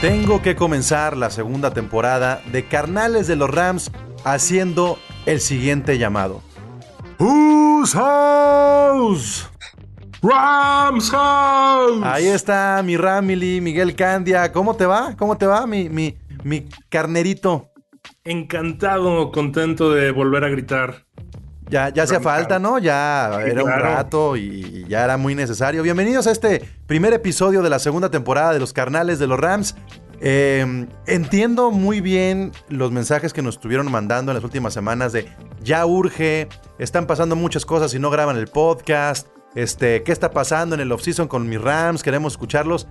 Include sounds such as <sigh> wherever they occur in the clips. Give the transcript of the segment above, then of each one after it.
Tengo que comenzar la segunda temporada de Carnales de los Rams haciendo el siguiente llamado. Whose house? Rams house. Ahí está mi Ramily, Miguel Candia. ¿Cómo te va? ¿Cómo te va, mi, mi, mi carnerito? Encantado, contento de volver a gritar. Ya, ya hacía falta, ¿no? Ya Sí, era un rato y ya era muy necesario. Bienvenidos a este primer episodio de la segunda temporada de los Carnales de los Rams. Eh, entiendo muy bien los mensajes que nos estuvieron mandando en las últimas semanas de ya urge, están pasando muchas cosas y no graban el podcast. Este, ¿qué está pasando en el offseason con mis Rams? Queremos escucharlos.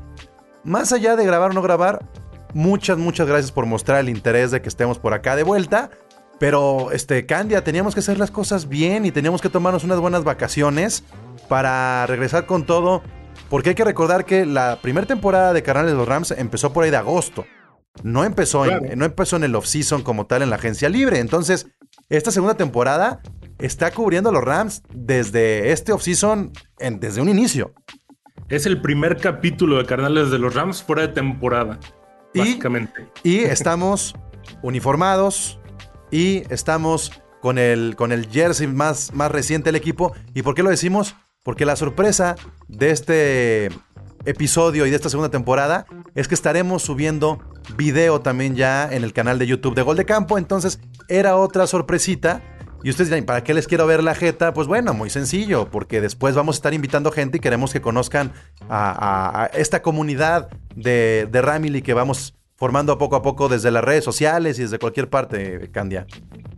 Más allá de grabar o no grabar, muchas, muchas gracias por mostrar el interés de que estemos por acá de vuelta. Pero, este, Candia, teníamos que hacer las cosas bien y teníamos que tomarnos unas buenas vacaciones para regresar con todo. Porque hay que recordar que la primera temporada de Carnales de los Rams empezó por ahí de agosto. No empezó, en, no empezó en el off-season como tal en la agencia libre. Entonces, esta segunda temporada está cubriendo a los Rams desde este off-season, desde un inicio. Es el primer capítulo de Carnales de los Rams fuera de temporada. Y- Básicamente. Y estamos uniformados y estamos con el, con el jersey más, más reciente del equipo. ¿Y por qué lo decimos? Porque la sorpresa de este episodio y de esta segunda temporada es que estaremos subiendo video también ya en el canal de YouTube de Gol de Campo. Entonces era otra sorpresita. Y ustedes dirán, ¿para qué les quiero ver la jeta? Pues bueno, muy sencillo, porque después vamos a estar invitando gente y queremos que conozcan a, esta comunidad de, de Ramily que vamos formando poco a poco desde las redes sociales y desde cualquier parte, Candia.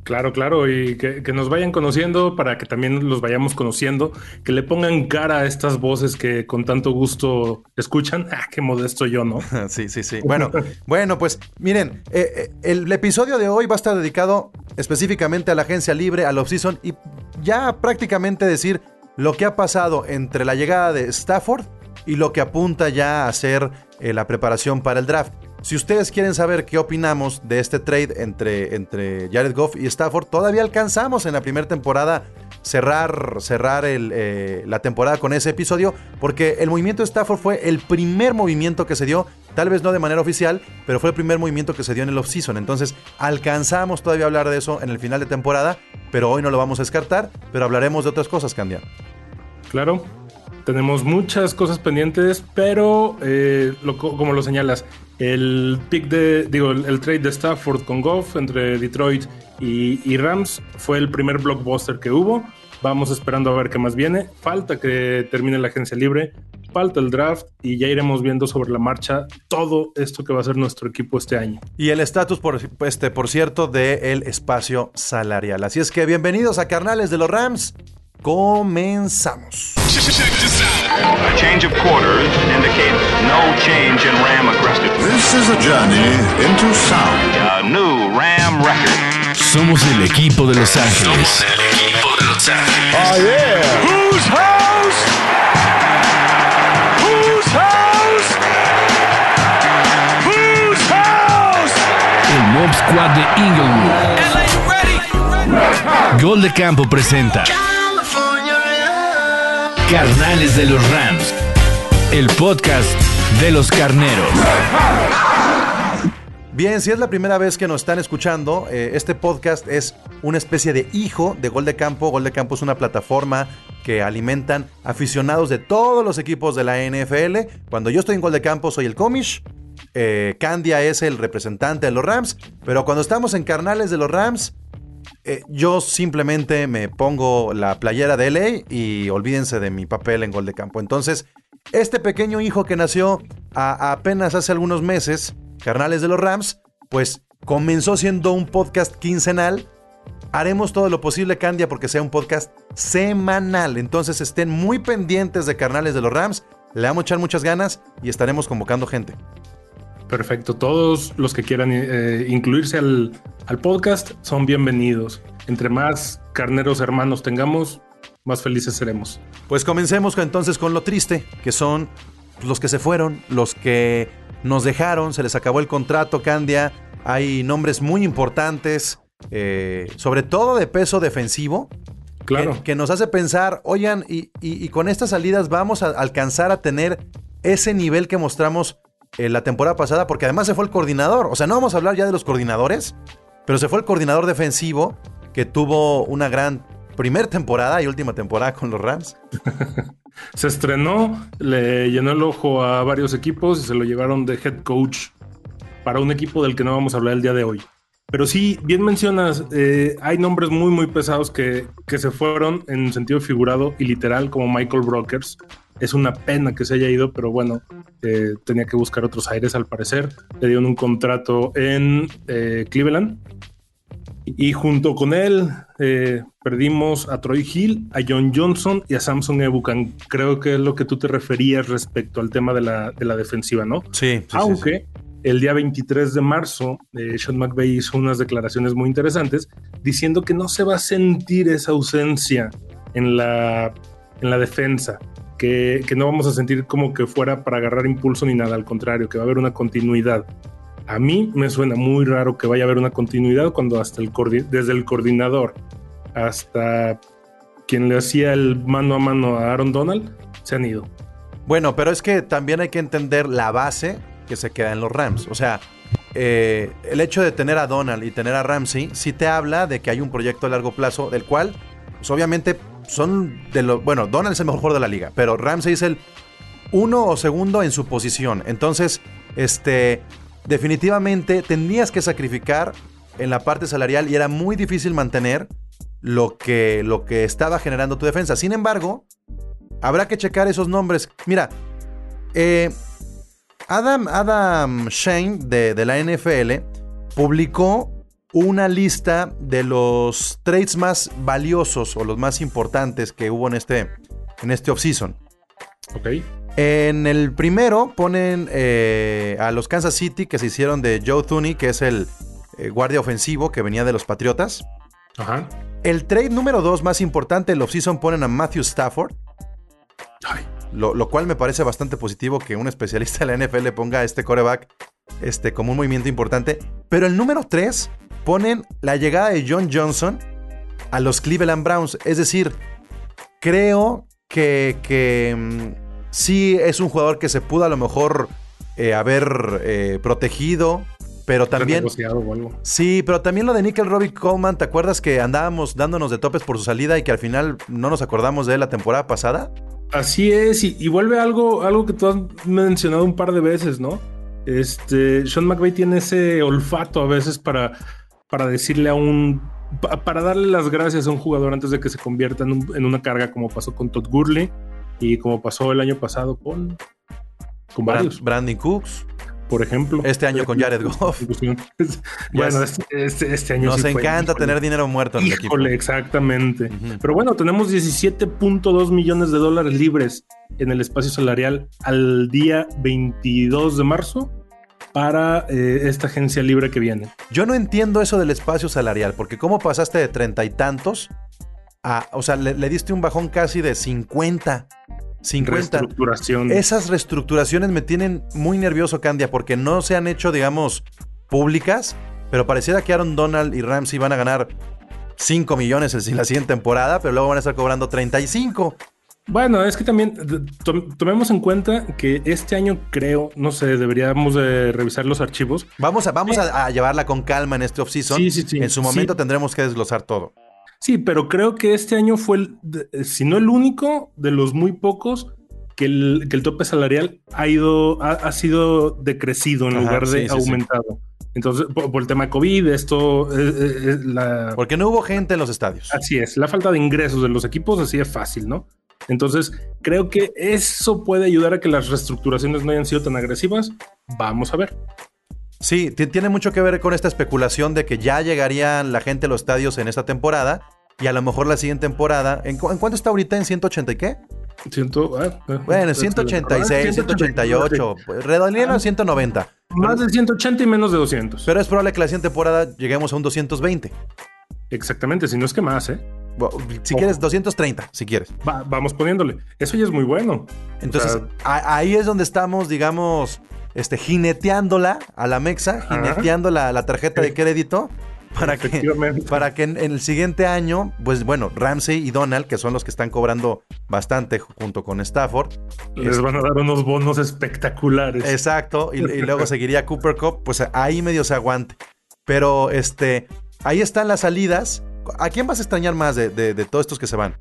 Claro, claro, y que, que nos vayan conociendo para que también los vayamos conociendo, que le pongan cara a estas voces que con tanto gusto escuchan. <laughs> Ah, qué modesto yo, ¿no? <laughs> Sí, sí, sí. Bueno, bueno, pues miren, eh, eh, el episodio de hoy va a estar dedicado específicamente a la agencia libre, al off-season y ya prácticamente decir lo que ha pasado entre la llegada de Stafford y lo que apunta ya a ser eh, la preparación para el draft. Si ustedes quieren saber qué opinamos de este trade entre, entre Jared Goff y Stafford, todavía alcanzamos en la primera temporada cerrar, cerrar el, eh, la temporada con ese episodio, porque el movimiento de Stafford fue el primer movimiento que se dio, tal vez no de manera oficial, pero fue el primer movimiento que se dio en el offseason. Entonces, alcanzamos todavía a hablar de eso en el final de temporada, pero hoy no lo vamos a descartar, pero hablaremos de otras cosas, Candia. Claro, tenemos muchas cosas pendientes, pero eh, como lo señalas, el pick de, digo, el, trade de Stafford con Goff entre Detroit y, Rams fue el primer blockbuster que hubo. Vamos esperando a ver qué más viene. Falta que termine la agencia libre, falta el draft y ya iremos viendo sobre la marcha todo esto que va a ser nuestro equipo este año. Y el estatus, por, este, por cierto, del espacio salarial. Así es que bienvenidos a Carnales de los Rams. Comenzamos. A change of quarters indicates no change in Ram aggressiveness. This is a journey into sound. A new Ram record. Somos el equipo de Los Ángeles. el equipo de Los Ángeles. Oh, yeah. Whose house? Whose house? Whose house? El Mob Squad de Inglewood. Gol de Campo presenta Carnales de los Rams. El podcast de los carneros. Bien, si es la primera vez que nos están escuchando, eh, este podcast es una especie de hijo de Gol de Campo. Gol de Campo es una plataforma que alimentan aficionados de todos los equipos de la NFL. Cuando yo estoy en Gol de Campo soy el comish. eh, Candia es el representante de los Rams. Pero cuando estamos en Carnales de los Rams, eh, yo simplemente me pongo la playera de LA y olvídense de mi papel en Gol de Campo. Entonces, este pequeño hijo que nació apenas hace algunos meses, Carnales de los Rams, pues comenzó siendo un podcast quincenal. Haremos todo lo posible, Candia, porque sea un podcast semanal. Entonces estén muy pendientes de Carnales de los Rams. Le vamos a echar muchas ganas y estaremos convocando gente. Perfecto, todos los que quieran eh, incluirse al, al podcast son bienvenidos. Entre más carneros hermanos tengamos, más felices seremos. Pues comencemos entonces con lo triste, que son los que se fueron, los que nos dejaron, se les acabó el contrato, Candia. Hay nombres muy importantes, eh, sobre todo de peso defensivo, Claro. que, que nos hace pensar, oigan, y, y- y con estas salidas vamos a alcanzar a tener ese nivel que mostramos eh, la temporada pasada, porque además se fue el coordinador. O sea, no vamos a hablar ya de los coordinadores, pero se fue el coordinador defensivo que tuvo una gran primer temporada y última temporada con los Rams. <laughs> Se estrenó, le llenó el ojo a varios equipos y se lo llevaron de head coach para un equipo del que no vamos a hablar el día de hoy. Pero sí, bien mencionas, eh, hay nombres muy, muy pesados que, que se fueron en sentido figurado y literal, como Michael Brokers. Es una pena que se haya ido, pero bueno, eh, tenía que buscar otros aires al parecer. Le dieron un contrato en eh, Cleveland. Y junto con él eh, perdimos a Troy Hill, a John Johnson y a Samson Ebukan. Creo que es lo que tú te referías respecto al tema de la, de la defensiva, ¿no? Sí, sí, Aunque el día 23 de marzo, eh, Sean McVay hizo unas declaraciones muy interesantes diciendo que no se va a sentir esa ausencia en la, en la defensa, que, que no vamos a sentir como que fuera para agarrar impulso ni nada, al contrario, que va a haber una continuidad. A mí me suena muy raro que vaya a haber una continuidad cuando hasta el desde el coordinador hasta quien le hacía el mano a mano a Aaron Donald se han ido. Bueno, pero es que también hay que entender la base que se queda en los Rams. O sea, eh, el hecho de tener a Donald y tener a Ramsey sí te habla de que hay un proyecto a largo plazo del cual, pues obviamente son de los... Bueno, Donald es el mejor jugador de la liga, pero Ramsey es el uno o segundo en su posición. Entonces, este, definitivamente tendrías que sacrificar en la parte salarial y era muy difícil mantener lo que, lo que estaba generando tu defensa. Sin embargo, habrá que checar esos nombres. Mira, eh, Adam, Adam Shane de, de la NFL publicó una lista de los trades más valiosos o los más importantes que hubo en este, en este offseason. ¿Ok? En el primero ponen eh, a los Kansas City que se hicieron de Joe Thuney, que es el eh, guardia ofensivo que venía de los Patriotas. Ajá. El trade número dos más importante del offseason ponen a Matthew Stafford. Ay, Lo, lo cual me parece bastante positivo que un especialista de la NFL ponga a este coreback este, como un movimiento importante. Pero el número 3 ponen la llegada de John Johnson a los Cleveland Browns. Es decir, creo que, que mm, sí es un jugador que se pudo a lo mejor eh, haber eh, protegido. Pero también... Sí, pero también lo de Nickel Robbie Coleman, ¿te acuerdas que andábamos dándonos de topes por su salida y que al final no nos acordamos de él la temporada pasada? Así es, y, y vuelve algo, algo que tú has mencionado un par de veces, ¿no? Este, Sean McVay tiene ese olfato a veces para, para decirle a un. pa- para darle las gracias a un jugador antes de que se convierta en, un- en una carga, como pasó con Todd Gurley y como pasó el año pasado con, con varios, Brandon Cooks. Por ejemplo. Este año con Jared <laughs> Goff. bueno, es- este, este- este año Nos sí encanta tener dinero muerto en el equipo. Híjole, exactamente. Ujú. Pero bueno, tenemos 17.2 millones de dólares libres en el espacio salarial al día 22 de marzo para eh, esta agencia libre que viene. Yo no entiendo eso del espacio salarial, porque cómo pasaste de treinta y tantos a, o sea, le, le diste un bajón casi de 50. 50. Reestructuración. Esas reestructuraciones me tienen muy nervioso, Candia, porque no se han hecho, digamos, públicas, pero pareciera que Aaron Donald y Ramsey van a ganar 5 millones en la siguiente temporada, pero luego van a estar cobrando 35. Bueno, es que también tom- tomemos en cuenta que este año creo, no sé, deberíamos de revisar los archivos. Vamos a, vamos a, a llevarla con calma en este offseason. Sí, sí, sí. En su momento Sí. tendremos que desglosar todo. Sí, pero creo que este año fue, el, de- si no el único, de los muy pocos que el, que el tope salarial ha ido, ha, ha sido decrecido en Ajá, lugar de sí, sí, sí. aumentado. Entonces, por, por el tema COVID, esto, eh, eh, eh, la, Porque no hubo gente en los estadios. así es, la falta de ingresos de los equipos así es fácil, ¿no? Entonces, creo que eso puede ayudar a que las reestructuraciones no hayan sido tan agresivas. Vamos a ver. Sí, ti- tiene mucho que ver con esta especulación de que ya llegarían la gente a los estadios en esta temporada y a lo mejor la siguiente temporada. ¿En, cu- en cuánto está ahorita? ¿En 180 y qué? Ah, ah, Bueno, ah, 186, 188, redondeando a 190. Más de 180 y menos de 200. Pero es probable que la siguiente temporada lleguemos a un 220. Exactamente, si no es que más, ¿eh? Si quieres, 230, si quieres. Va- vamos poniéndole. Eso ya es muy bueno. Entonces, O sea, a- ahí es donde estamos, digamos, este, jineteándola a la mexa, Ajá. jineteando la, tarjeta de crédito. para que, para que en, en el siguiente año, pues bueno, Ramsey y Donald, que son los que están cobrando bastante junto con Stafford. Les van a dar unos bonos espectaculares. Exacto, y, y luego <laughs> seguiría Cooper Cup, pues ahí medio se aguante. Pero este, ahí están las salidas. ¿A quién vas a extrañar más de, de- de todos estos que se van?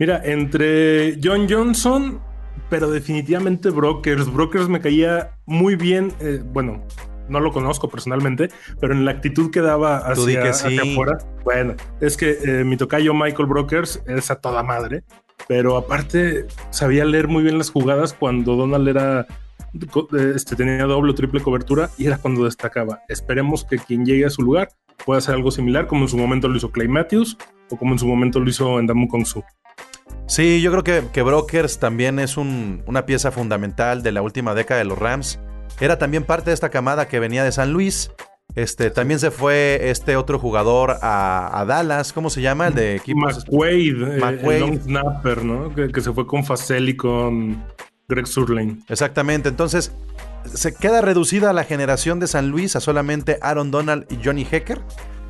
Mira, entre John Johnson, pero definitivamente Brokers. Brokers me caía muy bien. eh, bueno, no lo conozco personalmente, pero en la actitud que daba hacia, que hacia afuera. Bueno, es que eh, mi tocayo Michael Brokers es a toda madre, pero aparte sabía leer muy bien las jugadas cuando Donald era. eh, Este, tenía doble o triple cobertura y era cuando destacaba. Esperemos que quien llegue a su lugar pueda hacer algo similar, como en su momento lo hizo Clay Matthews o como en su momento lo hizo Endamu Kongsu. Sí, yo creo que, que Brokers también es un- una pieza fundamental de la última década de los Rams. Era también parte de esta camada que venía de San Luis. Este, también se fue este otro jugador a, a Dallas, ¿cómo se llama? El de equipos. McQuaid, eh, McQuaid. el long snapper, ¿no? Que, que se fue con Facel y con Greg Surlane. Exactamente. Entonces, se queda reducida la generación de San Luis a solamente Aaron Donald y Johnny Hecker.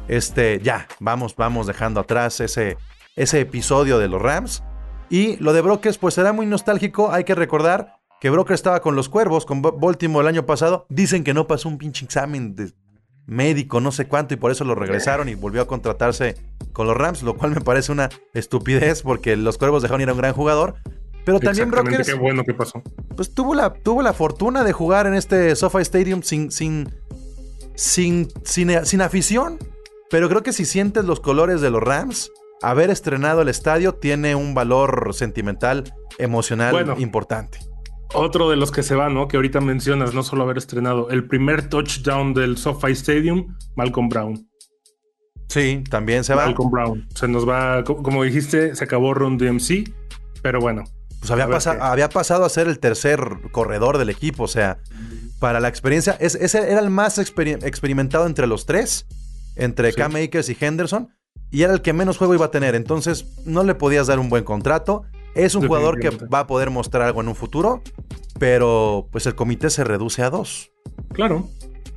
Este, ya, vamos, vamos dejando atrás ese, ese episodio de los Rams. Y lo de Brokers, pues será muy nostálgico. Hay que recordar que Broker estaba con los cuervos, con Baltimore el año pasado. Dicen que no pasó un pinche examen de médico, no sé cuánto, y por eso lo regresaron y volvió a contratarse con los Rams, lo cual me parece una estupidez porque los cuervos dejaron ir a un gran jugador. Pero también Brokers qué bueno que pasó. pues tuvo la, tuvo la fortuna de jugar en este SoFi Stadium sin, sin, sin, sin, sin afición. Pero creo que si sientes los colores de los Rams, haber estrenado el estadio tiene un valor sentimental, emocional Bueno. importante. Otro de los que se va, ¿no? Que ahorita mencionas, no solo haber estrenado el primer touchdown del SoFi Stadium, Malcolm Brown. Sí, también se va. Malcolm Brown. Se nos va, co- como dijiste, se acabó Ron DMC, pero bueno. Pues había, pasa- había pasado a ser el tercer corredor del equipo. O sea, para la experiencia, es- ese era el más experi- experimentado entre los tres, entre Sí. Cam Akers y Henderson, y era el que menos juego iba a tener. Entonces, no le podías dar un buen contrato. Es un jugador que va a poder mostrar algo en un futuro, pero pues el comité se reduce a dos. Claro.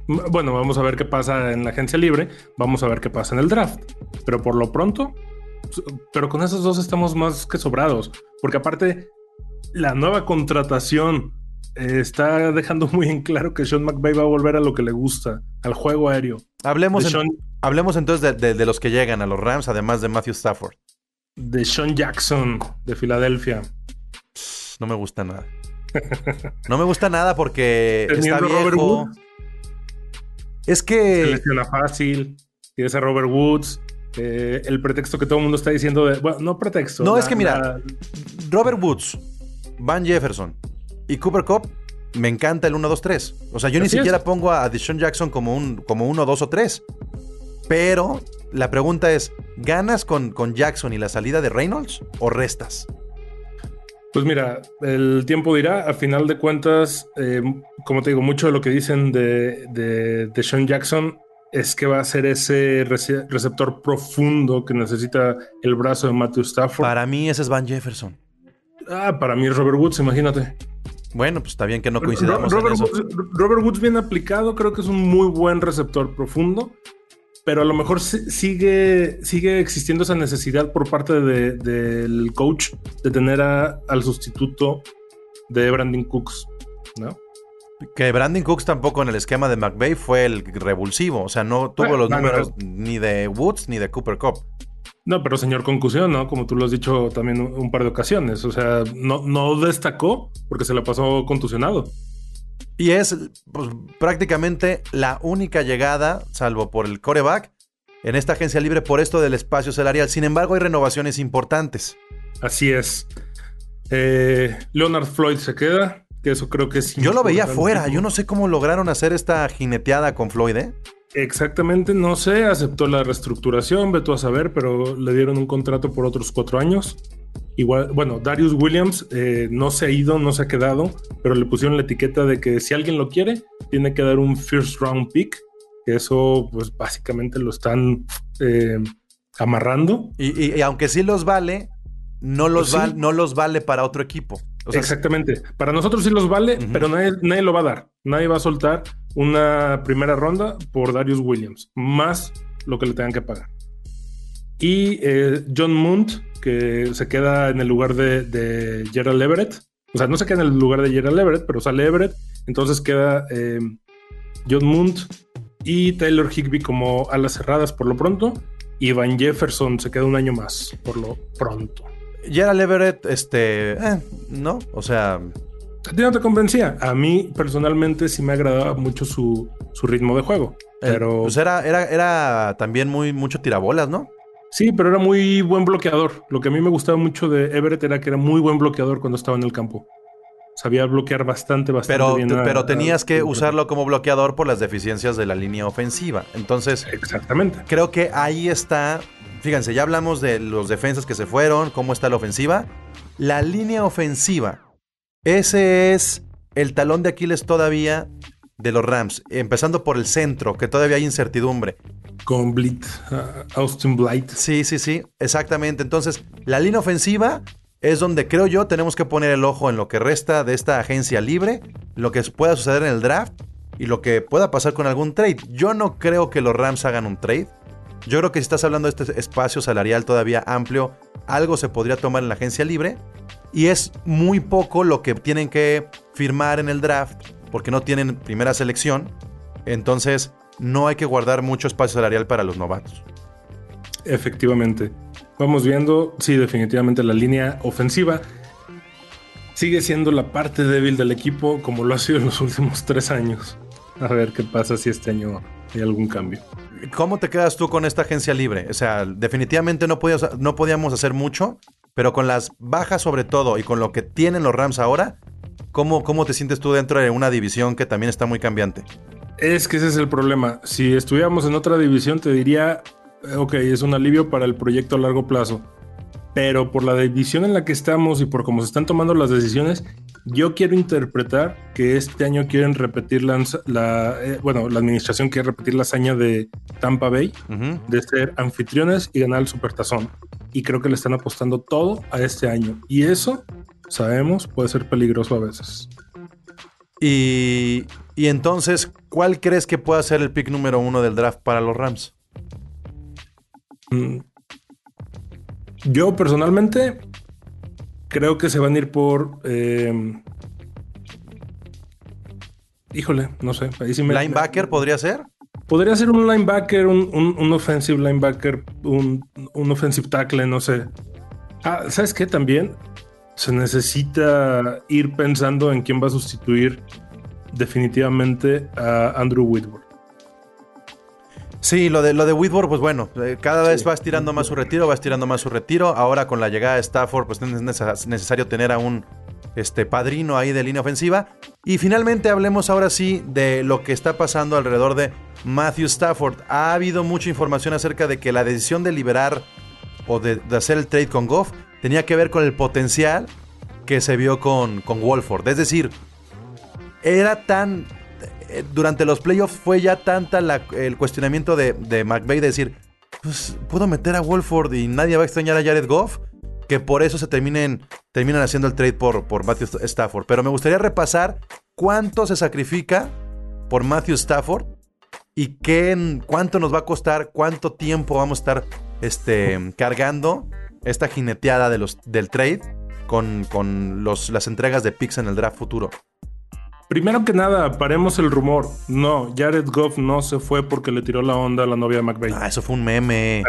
Bueno, vamos a ver qué pasa en la agencia libre, vamos a ver qué pasa en el draft. Pero por lo pronto, pero con esos dos estamos más que sobrados. Porque aparte, la nueva contratación eh, está dejando <laughs> muy en claro que Sean McVay va a volver a lo que le gusta, al juego aéreo. Hablemos, De en- Sean, hablemos entonces de, de- de los que llegan a los Rams, además de Matthew Stafford. de Sean Jackson de Filadelfia. No me gusta nada. No me gusta nada porque <laughs> está Robert viejo. Woods. Es Se que lesiona fácil, tienes a Robert Woods. eh, el pretexto que todo el mundo está diciendo de. Bueno, no pretexto. No, la- es que mira, la- Robert Woods, Van Jefferson y Cooper Cup, me encanta el 1, 2, 3. O sea, yo ni siquiera es. pongo a Deshaun Jackson como un como 1, 2 o 3. Pero la pregunta es, ¿ganas con, con Jackson y la salida de Reynolds o restas? Pues mira, el tiempo dirá, a final de cuentas, eh, como te digo, mucho de lo que dicen de, de, de Sean Jackson es que va a ser ese rece- receptor profundo que necesita el brazo de Matthew Stafford. Para mí ese es Van Jefferson. Ah, para mí es Robert Woods, imagínate. Bueno, pues está bien que no coincidamos Ro- Robert, en eso. Woods, Robert Woods bien aplicado, creo que es un muy buen receptor profundo, pero a lo mejor si- sigue, sigue existiendo esa necesidad por parte de- del coach de tener a- al sustituto de Brandon Cooks, ¿no? Que Brandon Cooks tampoco en el esquema de McVay fue el revulsivo. O sea, no tuvo Bueno, los no, no, números ni de Woods ni de Cooper Cup. No, pero señor concusión, ¿no? Como tú lo has dicho también un, par de ocasiones. O sea, no, no destacó porque se la pasó contusionado. Y es pues, prácticamente la única llegada, salvo por el coreback, en esta agencia libre por esto del espacio salarial. Sin embargo, hay renovaciones importantes. Así es. Eh, Leonard Floyd se queda, que eso creo que es. Yo lo veía fuera. Yo no sé cómo lograron hacer esta jineteada con Floyd, ¿eh? Exactamente, no sé, aceptó la reestructuración, ve tú a saber, pero le dieron un contrato por otros cuatro años. Igual, bueno, Darius Williams eh, no se ha ido, no se ha quedado, pero le pusieron la etiqueta de que si alguien lo quiere, tiene que dar un first round pick, que eso pues básicamente lo están eh, amarrando. Y, y- y aunque sí los vale, no los, Pues sí. no los vale para otro equipo. O sea, Exactamente. Para nosotros sí los vale, Ujú. pero nadie, nadie lo va a dar. Nadie va a soltar una primera ronda por Darius Williams. Más lo que le tengan que pagar. Y eh, John Munt, que se queda en el lugar de, Gerald Everett. O sea, no se queda en el lugar de Gerald Everett, pero sale Everett. Entonces queda eh, John Munt y Taylor Higby como alas cerradas por lo pronto. Y Van Jefferson se queda un año más por lo pronto. Gerald Everett, este, eh, no, o sea, ¿A ti no te convencía? A mí personalmente sí me agradaba mucho su, su ritmo de juego. Pero. Pues era, era, era también muy mucho tirabolas, ¿no? Sí, pero era muy buen bloqueador. Lo que a mí me gustaba mucho de Everett era que era muy buen bloqueador cuando estaba en el campo. Sabía bloquear bastante, bastante pero, bien. Pero tenías a, que usarlo como bloqueador por las deficiencias de la línea ofensiva. Entonces, exactamente. Creo que ahí está. Fíjense, ya hablamos de los defensas que se fueron, cómo está la ofensiva. La línea ofensiva. Ese es el talón de Aquiles todavía de los Rams, empezando por el centro, que todavía hay incertidumbre. Con Blit, uh, Austin Blight. Sí, sí, sí, exactamente. Entonces, la línea ofensiva es donde creo yo tenemos que poner el ojo en lo que resta de esta agencia libre, lo que pueda suceder en el draft y lo que pueda pasar con algún trade. Yo no creo que los Rams hagan un trade. Yo creo que si estás hablando de este espacio salarial todavía amplio, algo se podría tomar en la agencia libre. Y es muy poco lo que tienen que firmar en el draft porque no tienen primera selección. Entonces, no hay que guardar mucho espacio salarial para los novatos. Efectivamente. Vamos viendo, sí, definitivamente la línea ofensiva sigue siendo la parte débil del equipo como lo ha sido en los últimos tres años. A ver qué pasa si este año hay algún cambio. ¿Cómo te quedas tú con esta agencia libre? O sea, definitivamente no, podías, no podíamos hacer mucho, pero con las bajas sobre todo y con lo que tienen los Rams ahora, ¿cómo, ¿cómo te sientes tú dentro de una división que también está muy cambiante? Es que ese es el problema. Si estuviéramos en otra división, te diría, ok, es un alivio para el proyecto a largo plazo. Pero por la división en la que estamos y por cómo se están tomando las decisiones, yo quiero interpretar que este año quieren repetir la, la eh, bueno, la administración quiere repetir la hazaña de Tampa Bay, uh -huh. de ser anfitriones y ganar el Supertazón. Y creo que le están apostando todo a este año. Y eso, sabemos, puede ser peligroso a veces. Y, y entonces, ¿cuál crees que pueda ser el pick número uno del draft para los Rams? Mm. Yo personalmente creo que se van a ir por. Eh... Híjole, no sé. Ahí sí me, ¿Linebacker podría ser? Podría ser un linebacker, un, un, un offensive linebacker, un, un, offensive tackle, no sé. Ah, ¿sabes qué? También se necesita ir pensando en quién va a sustituir definitivamente a Andrew Whitworth. Sí, lo de, lo de Whitworth, pues bueno, eh, cada vez sí. va estirando más su retiro, va estirando más su retiro. Ahora con la llegada de Stafford, pues es necesario tener a un este, padrino ahí de línea ofensiva. Y finalmente hablemos ahora sí de lo que está pasando alrededor de Matthew Stafford. Ha habido mucha información acerca de que la decisión de liberar o de, de hacer el trade con Goff tenía que ver con el potencial que se vio con, con Wolford. Es decir, era tan durante los playoffs fue ya tanta el cuestionamiento de, de McVay de decir, pues puedo meter a Wolford y nadie va a extrañar a Jared Goff, que por eso se terminen, terminan haciendo el trade por, por Matthew Stafford. Pero me gustaría repasar cuánto se sacrifica por Matthew Stafford y qué, cuánto nos va a costar, cuánto tiempo vamos a estar este, cargando esta jineteada de los, del trade con, con los, las entregas de picks en el draft futuro. Primero que nada, paremos el rumor. No, Jared Goff no se fue porque le tiró la onda a la novia de McVeigh. Ah, eso fue un meme.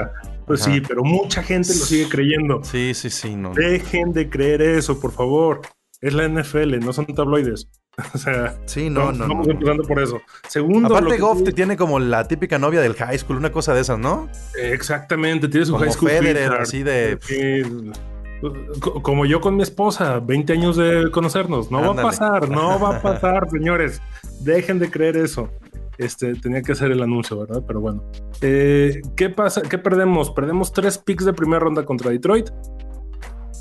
Pues Ajá. sí, pero mucha gente lo sigue creyendo. Sí, sí, sí. No, Dejen de creer eso, por favor. Es la NFL, no son tabloides. <laughs> O sea, sí, no, no. Vamos no. empezando por eso. Segundo, Aparte, Goff te tiene como la típica novia del high school, una cosa de esas, ¿no? Exactamente, tiene su como high school. Federer, así de. Sí, como yo con mi esposa, 20 años de conocernos. No Ándale. va a pasar, no va a <laughs> pasar, señores. Dejen de creer eso. Este, tenía que hacer el anuncio, ¿verdad? Pero bueno. Eh, ¿Qué pasa? ¿Qué perdemos? Perdemos tres picks de primera ronda contra Detroit.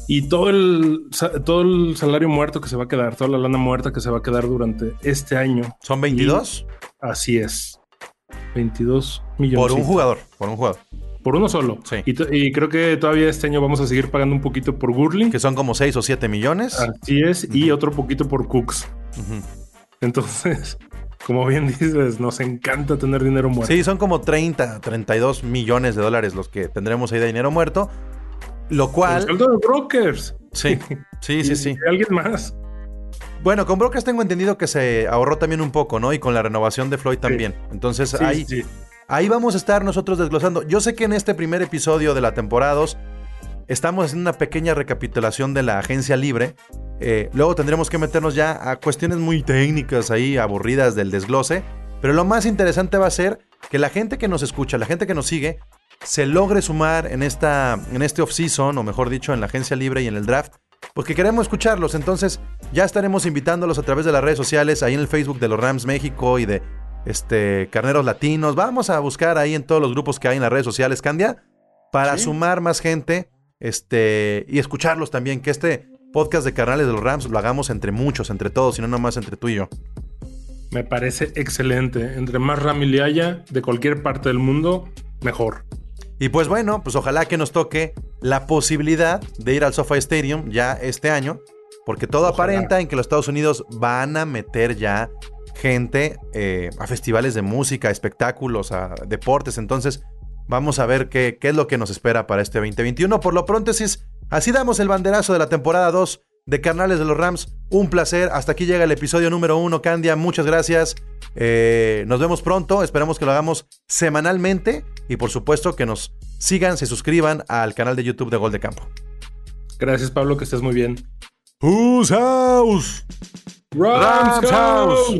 Y todo el, todo el salario muerto que se va a quedar, toda la lana muerta que se va a quedar durante este año. ¿Son 22? Y así es. 22 millones. Por un jugador, por un jugador. Por uno solo. Sí. Y, y, creo que todavía este año vamos a seguir pagando un poquito por Gurley. Que son como 6 o 7 millones. Así es. Uh -huh. Y otro poquito por Cooks. Uh -huh. Entonces, <laughs> como bien dices, nos encanta tener dinero muerto. Sí, son como 30, 32 millones de dólares los que tendremos ahí de dinero muerto. Lo El cual. sueldo de brokers. Sí, <laughs> sí, sí, sí. alguien más. Bueno, con Brokers tengo entendido que se ahorró también un poco, ¿no? Y con la renovación de Floyd también. Entonces Sí, ahí, sí. Ahí vamos a estar nosotros desglosando. Yo sé que en este primer episodio de la temporada 2 estamos haciendo una pequeña recapitulación de la agencia libre. Eh, luego tendremos que meternos ya a cuestiones muy técnicas ahí, aburridas del desglose. Pero lo más interesante va a ser que la gente que nos escucha, la gente que nos sigue, se logre sumar en, esta, en este off-season, o mejor dicho, en la agencia libre y en el draft, porque queremos escucharlos. Entonces, ya estaremos invitándolos a través de las redes sociales, ahí en el Facebook de los Rams México y de este, Carneros Latinos. Vamos a buscar ahí en todos los grupos que hay en las redes sociales, Candia, para sumar más gente este, y escucharlos también. Que este podcast de Carnales de los Rams lo hagamos entre muchos, entre todos, y no nomás entre tú y yo. Me parece excelente. Entre más Ramily haya de cualquier parte del mundo, mejor. Y pues bueno, pues ojalá que nos toque la posibilidad de ir al SoFi Stadium ya este año, porque todo aparenta en que los Estados Unidos van a meter ya gente eh, a festivales de música, espectáculos, a deportes. Entonces, vamos a ver qué, qué es lo que nos espera para este 2021. Por lo pronto, así, es- así damos el banderazo de la temporada 2 de Carnales de los Rams. Un placer. Hasta aquí llega el episodio número 1. Candia, muchas gracias. Eh, nos vemos pronto. Esperamos que lo hagamos semanalmente. Y por supuesto que nos sigan, se suscriban al canal de YouTube de Gol de Campo. Gracias, Pablo, que estés muy bien. Whose house? Rams, Rams house.